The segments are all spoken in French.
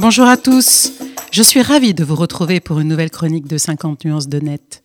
Bonjour à tous. Je suis ravie de vous retrouver pour une nouvelle chronique de 50 nuances de net.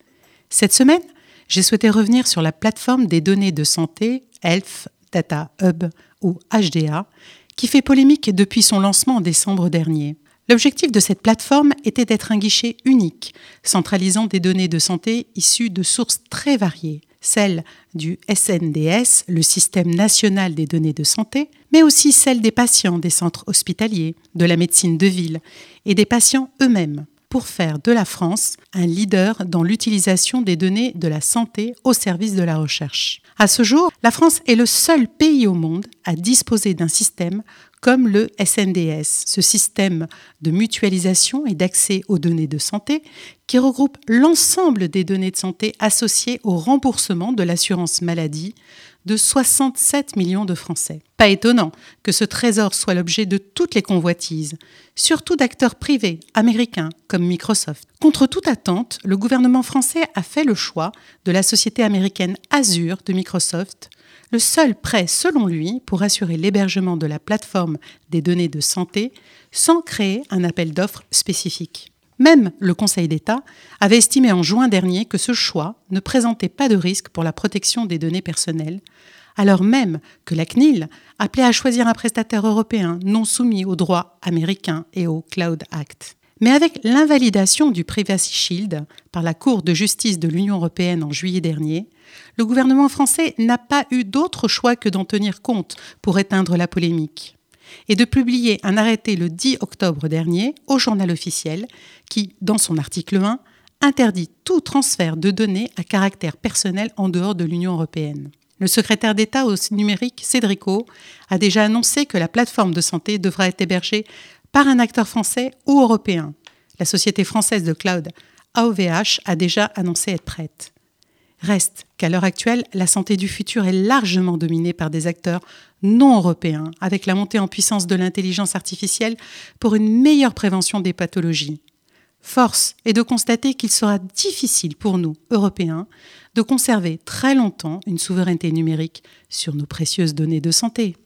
Cette semaine, j'ai souhaité revenir sur la plateforme des données de santé Health Data Hub ou HDA qui fait polémique depuis son lancement en décembre dernier. L'objectif de cette plateforme était d'être un guichet unique, centralisant des données de santé issues de sources très variées, celles du SNDS, le Système national des données de santé, mais aussi celles des patients des centres hospitaliers, de la médecine de ville et des patients eux-mêmes, pour faire de la France un leader dans l'utilisation des données de la santé au service de la recherche. À ce jour, la France est le seul pays au monde à disposer d'un système comme le SNDS, ce système de mutualisation et d'accès aux données de santé qui regroupe l'ensemble des données de santé associées au remboursement de l'assurance maladie de 67 millions de Français. Pas étonnant que ce trésor soit l'objet de toutes les convoitises, surtout d'acteurs privés américains comme Microsoft. Contre toute attente, le gouvernement français a fait le choix de la société américaine Azure de Microsoft le seul prêt, selon lui, pour assurer l'hébergement de la plateforme des données de santé sans créer un appel d'offres spécifique. Même le Conseil d'État avait estimé en juin dernier que ce choix ne présentait pas de risque pour la protection des données personnelles, alors même que la CNIL appelait à choisir un prestataire européen non soumis aux droits américains et au Cloud Act. Mais avec l'invalidation du Privacy Shield par la Cour de justice de l'Union européenne en juillet dernier, le gouvernement français n'a pas eu d'autre choix que d'en tenir compte pour éteindre la polémique et de publier un arrêté le 10 octobre dernier au journal officiel qui, dans son article 1, interdit tout transfert de données à caractère personnel en dehors de l'Union européenne. Le secrétaire d'État au numérique, Cédrico, a déjà annoncé que la plateforme de santé devra être hébergée par un acteur français ou européen. La société française de cloud AOVH a déjà annoncé être prête. Reste qu'à l'heure actuelle, la santé du futur est largement dominée par des acteurs non européens, avec la montée en puissance de l'intelligence artificielle pour une meilleure prévention des pathologies. Force est de constater qu'il sera difficile pour nous, Européens, de conserver très longtemps une souveraineté numérique sur nos précieuses données de santé.